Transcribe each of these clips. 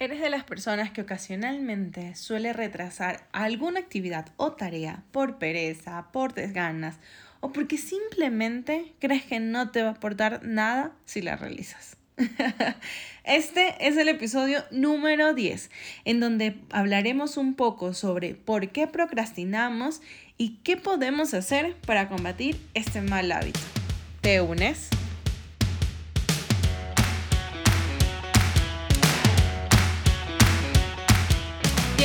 ¿Eres de las personas que ocasionalmente suele retrasar alguna actividad o tarea por pereza, por desganas o porque simplemente crees que no te va a aportar nada si la realizas? Este es el episodio número 10, en donde hablaremos un poco sobre por qué procrastinamos y qué podemos hacer para combatir este mal hábito. ¿Te unes?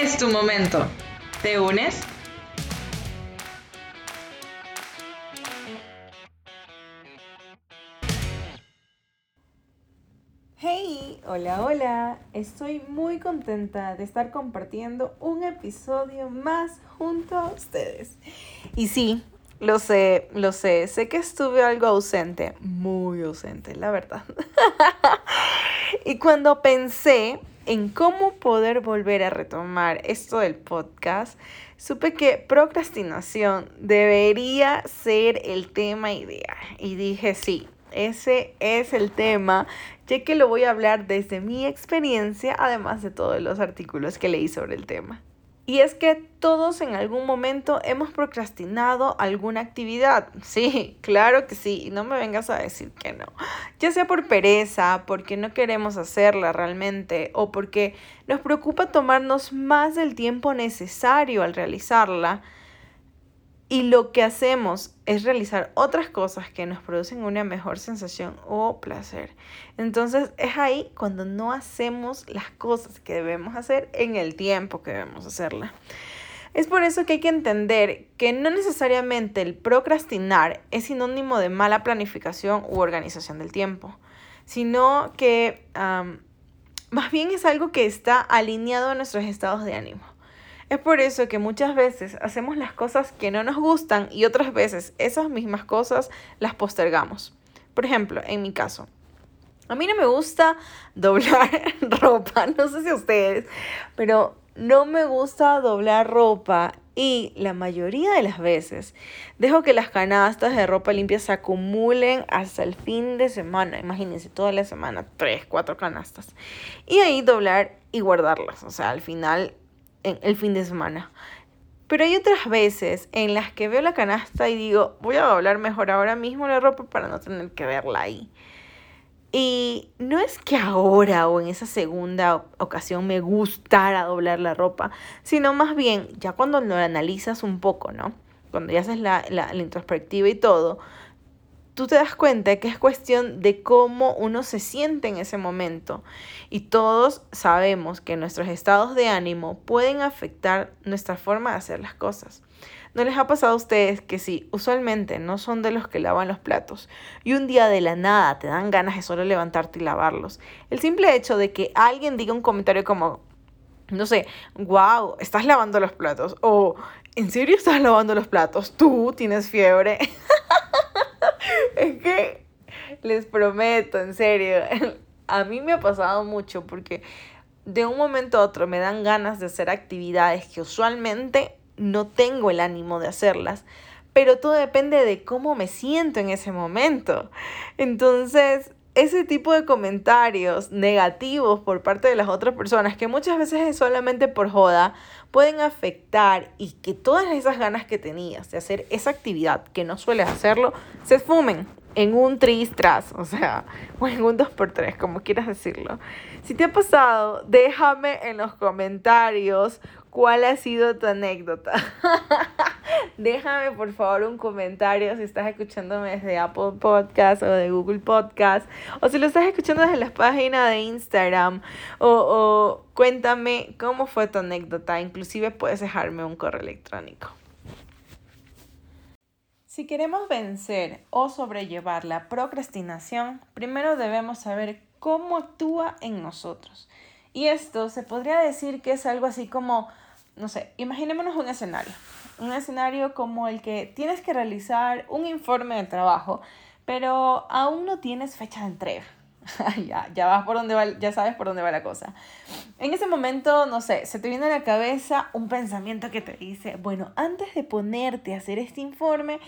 es tu momento. ¿Te unes? Hey, hola, hola. Estoy muy contenta de estar compartiendo un episodio más junto a ustedes. Y sí, lo sé, lo sé. Sé que estuve algo ausente, muy ausente, la verdad. y cuando pensé en cómo poder volver a retomar esto del podcast, supe que procrastinación debería ser el tema ideal. Y dije, sí, ese es el tema, ya que lo voy a hablar desde mi experiencia, además de todos los artículos que leí sobre el tema. Y es que todos en algún momento hemos procrastinado alguna actividad. Sí, claro que sí. No me vengas a decir que no. Ya sea por pereza, porque no queremos hacerla realmente, o porque nos preocupa tomarnos más del tiempo necesario al realizarla y lo que hacemos es realizar otras cosas que nos producen una mejor sensación o placer. Entonces es ahí cuando no hacemos las cosas que debemos hacer en el tiempo que debemos hacerla. Es por eso que hay que entender que no necesariamente el procrastinar es sinónimo de mala planificación u organización del tiempo, sino que más bien es algo que está alineado a nuestros estados de ánimo. Es por eso que muchas veces hacemos las cosas que no nos gustan y otras veces esas mismas cosas las postergamos. Por ejemplo, en mi caso, a mí no me gusta doblar ropa, no sé si a ustedes, pero no me gusta doblar ropa y la mayoría de las veces dejo que las canastas de ropa limpia se acumulen hasta el fin de semana. Imagínense, toda la semana, tres, cuatro canastas. Y ahí doblar y guardarlas. O sea, al final en el fin de semana. Pero hay otras veces en las que veo la canasta y digo, voy a doblar mejor ahora mismo la ropa para no tener que verla ahí. Y no es que ahora o en esa segunda ocasión me gustara doblar la ropa, sino más bien ya cuando lo analizas un poco, ¿no? Cuando ya haces la, la, la introspectiva y todo, tú te das cuenta que es cuestión de cómo uno se siente en ese momento. Y todos sabemos que nuestros estados de ánimo pueden afectar nuestra forma de hacer las cosas. ¿No les ha pasado a ustedes que si usualmente no son de los que lavan los platos y un día de la nada te dan ganas de solo levantarte y lavarlos? El simple hecho de que alguien diga un comentario como, no sé, wow, estás lavando los platos o ¿en serio estás lavando los platos? Tú tienes fiebre. es que les prometo, en serio, a mí me ha pasado mucho porque de un momento a otro me dan ganas de hacer actividades que usualmente no tengo el ánimo de hacerlas, pero todo depende de cómo me siento en ese momento. Entonces, ese tipo de comentarios negativos por parte de las otras personas, que muchas veces es solamente por joda, pueden afectar y que todas esas ganas que tenías de hacer esa actividad que no sueles hacerlo, se fumen en un tras, o sea, o en un 2x3, como quieras decirlo. Si te ha pasado, déjame en los comentarios cuál ha sido tu anécdota. déjame por favor un comentario si estás escuchándome desde Apple Podcast o de Google Podcast, o si lo estás escuchando desde la página de Instagram, o, o cuéntame cómo fue tu anécdota. Inclusive puedes dejarme un correo electrónico. Si queremos vencer o sobrellevar la procrastinación, primero debemos saber cómo actúa en nosotros. Y esto se podría decir que es algo así como, no sé, imaginémonos un escenario. Un escenario como el que tienes que realizar un informe de trabajo, pero aún no tienes fecha de entrega. ya, ya vas por donde va, ya sabes por dónde va la cosa. En ese momento, no sé, se te viene a la cabeza un pensamiento que te dice, bueno, antes de ponerte a hacer este informe,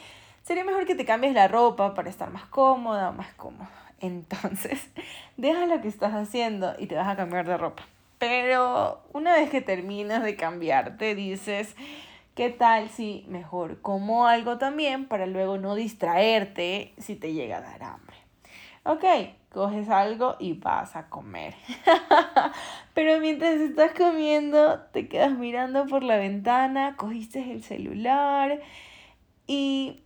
sería mejor que te cambies la ropa para estar más cómoda o más cómodo. Entonces, deja lo que estás haciendo y te vas a cambiar de ropa. Pero una vez que terminas de cambiarte, dices, ¿qué tal si mejor como algo también para luego no distraerte si te llega a dar hambre? Ok, coges algo y vas a comer. Pero mientras estás comiendo, te quedas mirando por la ventana, cogiste el celular y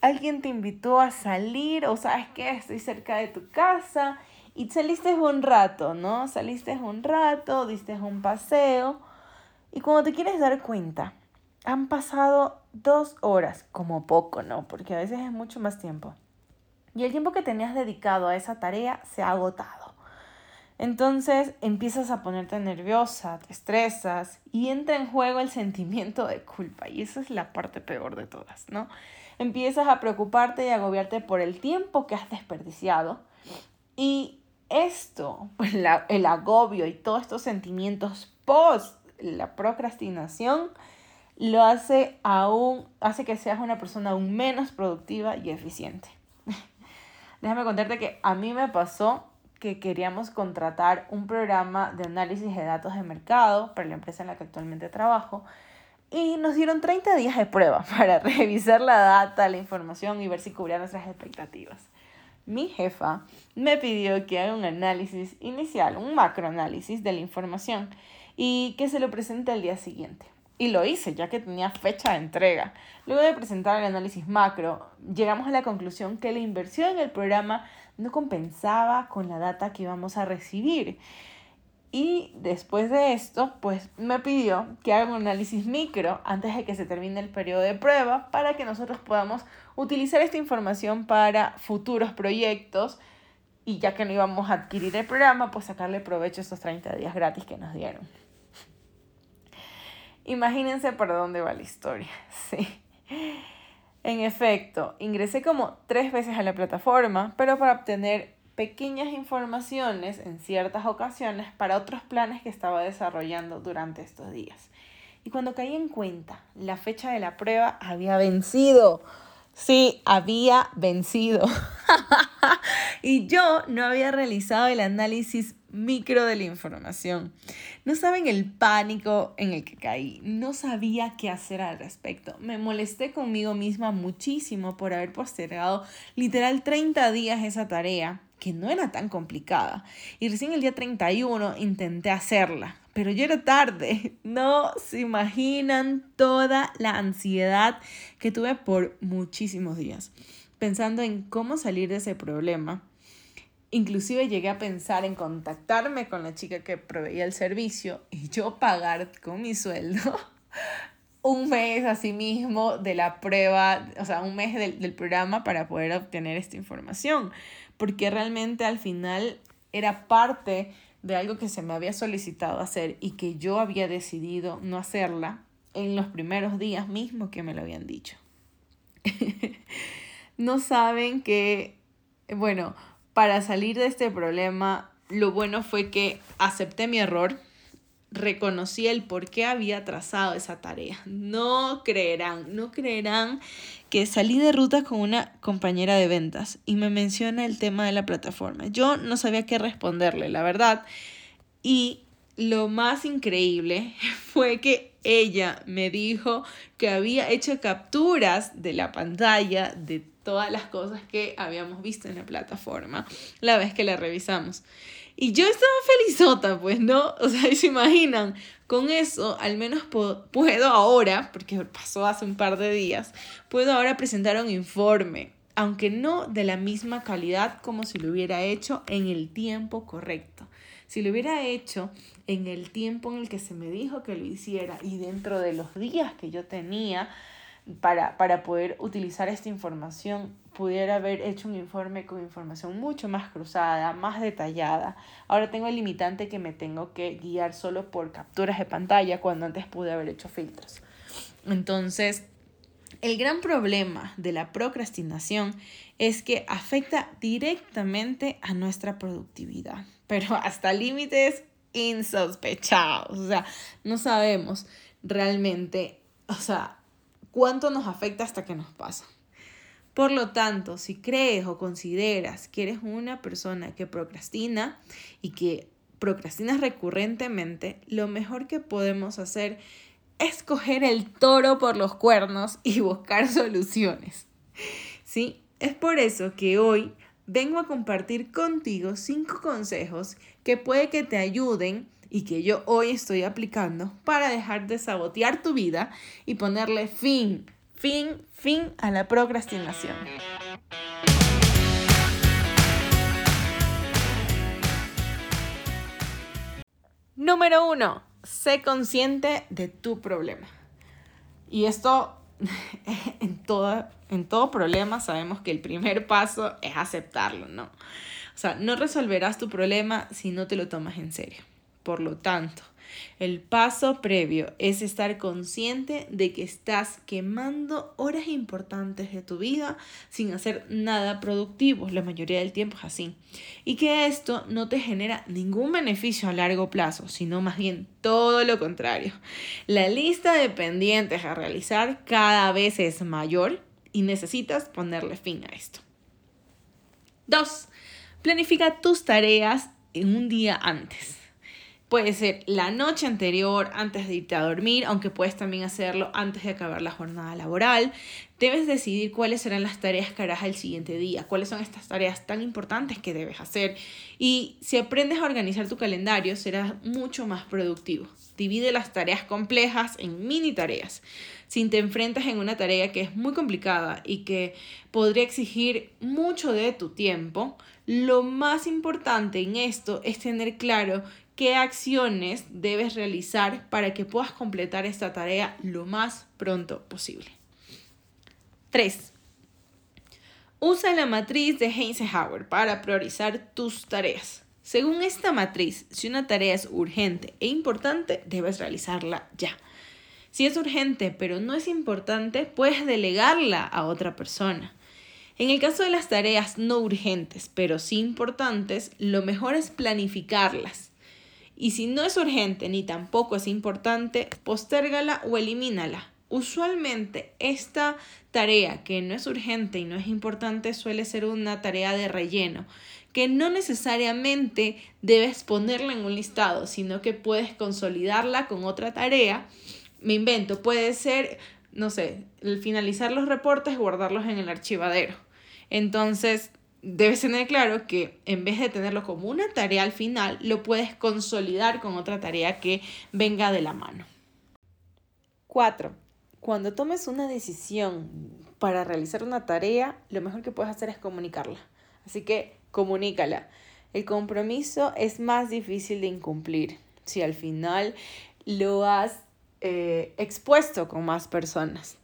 alguien te invitó a salir o sabes que estoy cerca de tu casa y saliste un rato, ¿no? Saliste un rato, diste un paseo y cuando te quieres dar cuenta, han pasado dos horas, como poco, ¿no? Porque a veces es mucho más tiempo. Y el tiempo que tenías dedicado a esa tarea se ha agotado. Entonces empiezas a ponerte nerviosa, te estresas y entra en juego el sentimiento de culpa. Y esa es la parte peor de todas, ¿no? empiezas a preocuparte y agobiarte por el tiempo que has desperdiciado. Y esto, pues el agobio y todos estos sentimientos post la procrastinación, lo hace aún, hace que seas una persona aún menos productiva y eficiente. Déjame contarte que a mí me pasó que queríamos contratar un programa de análisis de datos de mercado para la empresa en la que actualmente trabajo y nos dieron 30 días de prueba para revisar la data, la información y ver si cubría nuestras expectativas. Mi jefa me pidió que haga un análisis inicial, un macroanálisis de la información y que se lo presente al día siguiente. Y lo hice, ya que tenía fecha de entrega. Luego de presentar el análisis macro, llegamos a la conclusión que la inversión en el programa no compensaba con la data que íbamos a recibir. Y después de esto, pues me pidió que haga un análisis micro antes de que se termine el periodo de prueba para que nosotros podamos utilizar esta información para futuros proyectos y ya que no íbamos a adquirir el programa, pues sacarle provecho a estos 30 días gratis que nos dieron. Imagínense por dónde va la historia. Sí. En efecto, ingresé como tres veces a la plataforma, pero para obtener pequeñas informaciones en ciertas ocasiones para otros planes que estaba desarrollando durante estos días. Y cuando caí en cuenta, la fecha de la prueba había vencido. Sí, había vencido. y yo no había realizado el análisis micro de la información. No saben el pánico en el que caí. No sabía qué hacer al respecto. Me molesté conmigo misma muchísimo por haber postergado literal 30 días esa tarea que no era tan complicada. Y recién el día 31 intenté hacerla, pero ya era tarde. No se imaginan toda la ansiedad que tuve por muchísimos días, pensando en cómo salir de ese problema. Inclusive llegué a pensar en contactarme con la chica que proveía el servicio y yo pagar con mi sueldo un mes así mismo de la prueba, o sea, un mes del, del programa para poder obtener esta información porque realmente al final era parte de algo que se me había solicitado hacer y que yo había decidido no hacerla en los primeros días mismo que me lo habían dicho. no saben que, bueno, para salir de este problema, lo bueno fue que acepté mi error, reconocí el por qué había trazado esa tarea. No creerán, no creerán que salí de ruta con una compañera de ventas y me menciona el tema de la plataforma. Yo no sabía qué responderle, la verdad. Y lo más increíble fue que ella me dijo que había hecho capturas de la pantalla de todas las cosas que habíamos visto en la plataforma la vez que la revisamos. Y yo estaba felizota, pues, ¿no? O sea, se imaginan, con eso al menos puedo ahora, porque pasó hace un par de días, puedo ahora presentar un informe, aunque no de la misma calidad como si lo hubiera hecho en el tiempo correcto. Si lo hubiera hecho en el tiempo en el que se me dijo que lo hiciera y dentro de los días que yo tenía, para, para poder utilizar esta información, pudiera haber hecho un informe con información mucho más cruzada, más detallada. Ahora tengo el limitante que me tengo que guiar solo por capturas de pantalla cuando antes pude haber hecho filtros. Entonces, el gran problema de la procrastinación es que afecta directamente a nuestra productividad, pero hasta límites insospechados. O sea, no sabemos realmente, o sea, cuánto nos afecta hasta que nos pasa. Por lo tanto, si crees o consideras que eres una persona que procrastina y que procrastinas recurrentemente, lo mejor que podemos hacer es coger el toro por los cuernos y buscar soluciones. ¿Sí? Es por eso que hoy vengo a compartir contigo cinco consejos que puede que te ayuden y que yo hoy estoy aplicando para dejar de sabotear tu vida y ponerle fin, fin, fin a la procrastinación. Número uno, sé consciente de tu problema. Y esto en, todo, en todo problema sabemos que el primer paso es aceptarlo, ¿no? O sea, no resolverás tu problema si no te lo tomas en serio. Por lo tanto, el paso previo es estar consciente de que estás quemando horas importantes de tu vida sin hacer nada productivo. La mayoría del tiempo es así. Y que esto no te genera ningún beneficio a largo plazo, sino más bien todo lo contrario. La lista de pendientes a realizar cada vez es mayor y necesitas ponerle fin a esto. 2. Planifica tus tareas en un día antes. Puede ser la noche anterior, antes de irte a dormir, aunque puedes también hacerlo antes de acabar la jornada laboral. Debes decidir cuáles serán las tareas que harás el siguiente día, cuáles son estas tareas tan importantes que debes hacer. Y si aprendes a organizar tu calendario, serás mucho más productivo. Divide las tareas complejas en mini tareas. Si te enfrentas en una tarea que es muy complicada y que podría exigir mucho de tu tiempo, lo más importante en esto es tener claro qué acciones debes realizar para que puedas completar esta tarea lo más pronto posible. 3. Usa la matriz de Eisenhower para priorizar tus tareas. Según esta matriz, si una tarea es urgente e importante, debes realizarla ya. Si es urgente pero no es importante, puedes delegarla a otra persona. En el caso de las tareas no urgentes pero sí importantes, lo mejor es planificarlas y si no es urgente ni tampoco es importante, postérgala o elimínala. Usualmente esta tarea que no es urgente y no es importante suele ser una tarea de relleno, que no necesariamente debes ponerla en un listado, sino que puedes consolidarla con otra tarea. Me invento, puede ser, no sé, finalizar los reportes, guardarlos en el archivadero. Entonces, debes tener claro que en vez de tenerlo como una tarea al final, lo puedes consolidar con otra tarea que venga de la mano. 4. Cuando tomes una decisión para realizar una tarea, lo mejor que puedes hacer es comunicarla. Así que comunícala. El compromiso es más difícil de incumplir si al final lo has eh, expuesto con más personas.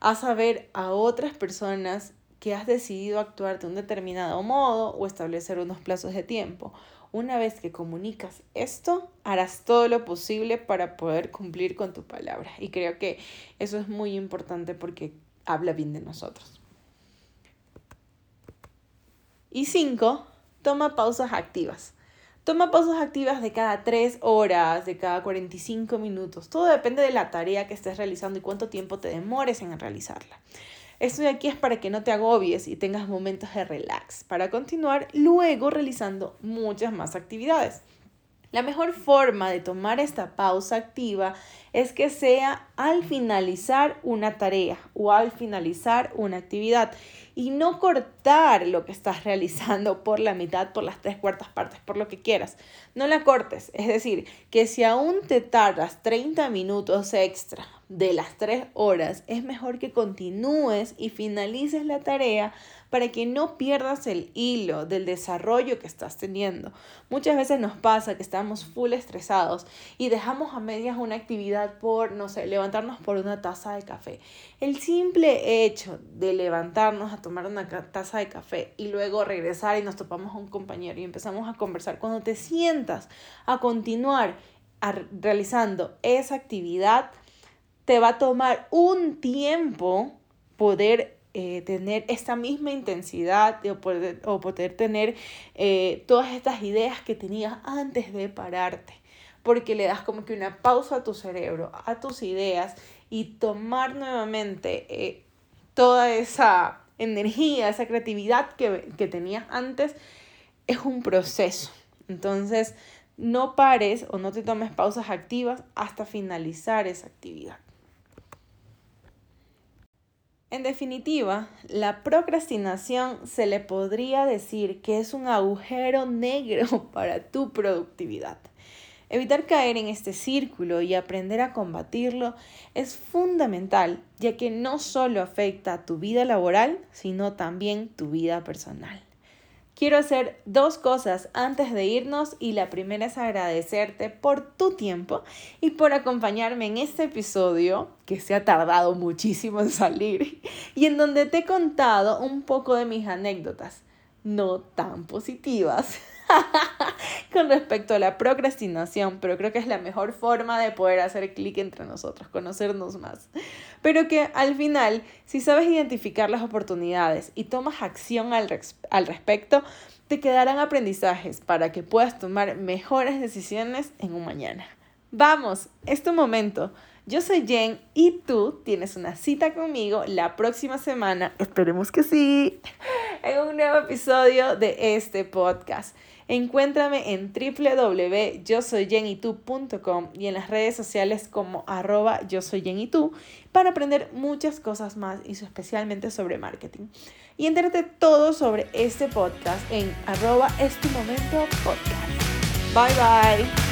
Haz saber a otras personas que has decidido actuar de un determinado modo o establecer unos plazos de tiempo. Una vez que comunicas esto, harás todo lo posible para poder cumplir con tu palabra. Y creo que eso es muy importante porque habla bien de nosotros. Y cinco, toma pausas activas. Toma pausas activas de cada 3 horas, de cada 45 minutos. Todo depende de la tarea que estés realizando y cuánto tiempo te demores en realizarla. Esto de aquí es para que no te agobies y tengas momentos de relax, para continuar luego realizando muchas más actividades. La mejor forma de tomar esta pausa activa es que sea al finalizar una tarea o al finalizar una actividad y no cortar lo que estás realizando por la mitad, por las tres cuartas partes, por lo que quieras. No la cortes, es decir, que si aún te tardas 30 minutos extra de las tres horas, es mejor que continúes y finalices la tarea para que no pierdas el hilo del desarrollo que estás teniendo. Muchas veces nos pasa que estamos full estresados y dejamos a medias una actividad por, no sé, levantarnos por una taza de café. El simple hecho de levantarnos a tomar una taza de café y luego regresar y nos topamos a un compañero y empezamos a conversar, cuando te sientas a continuar realizando esa actividad, te va a tomar un tiempo poder eh, tener esta misma intensidad o poder, o poder tener eh, todas estas ideas que tenías antes de pararte. Porque le das como que una pausa a tu cerebro, a tus ideas y tomar nuevamente eh, toda esa energía, esa creatividad que, que tenías antes, es un proceso. Entonces, no pares o no te tomes pausas activas hasta finalizar esa actividad. En definitiva, la procrastinación se le podría decir que es un agujero negro para tu productividad. Evitar caer en este círculo y aprender a combatirlo es fundamental, ya que no solo afecta a tu vida laboral, sino también tu vida personal. Quiero hacer dos cosas antes de irnos y la primera es agradecerte por tu tiempo y por acompañarme en este episodio que se ha tardado muchísimo en salir y en donde te he contado un poco de mis anécdotas, no tan positivas con respecto a la procrastinación, pero creo que es la mejor forma de poder hacer clic entre nosotros, conocernos más. Pero que al final, si sabes identificar las oportunidades y tomas acción al, al respecto, te quedarán aprendizajes para que puedas tomar mejores decisiones en un mañana. Vamos, es tu momento. Yo soy Jen y tú tienes una cita conmigo la próxima semana, esperemos que sí, en un nuevo episodio de este podcast. Encuéntrame en www.yosoyjenitú.com y en las redes sociales como arroba yo soy para aprender muchas cosas más y especialmente sobre marketing. Y entérate todo sobre este podcast en arroba es tu momento podcast. Bye bye.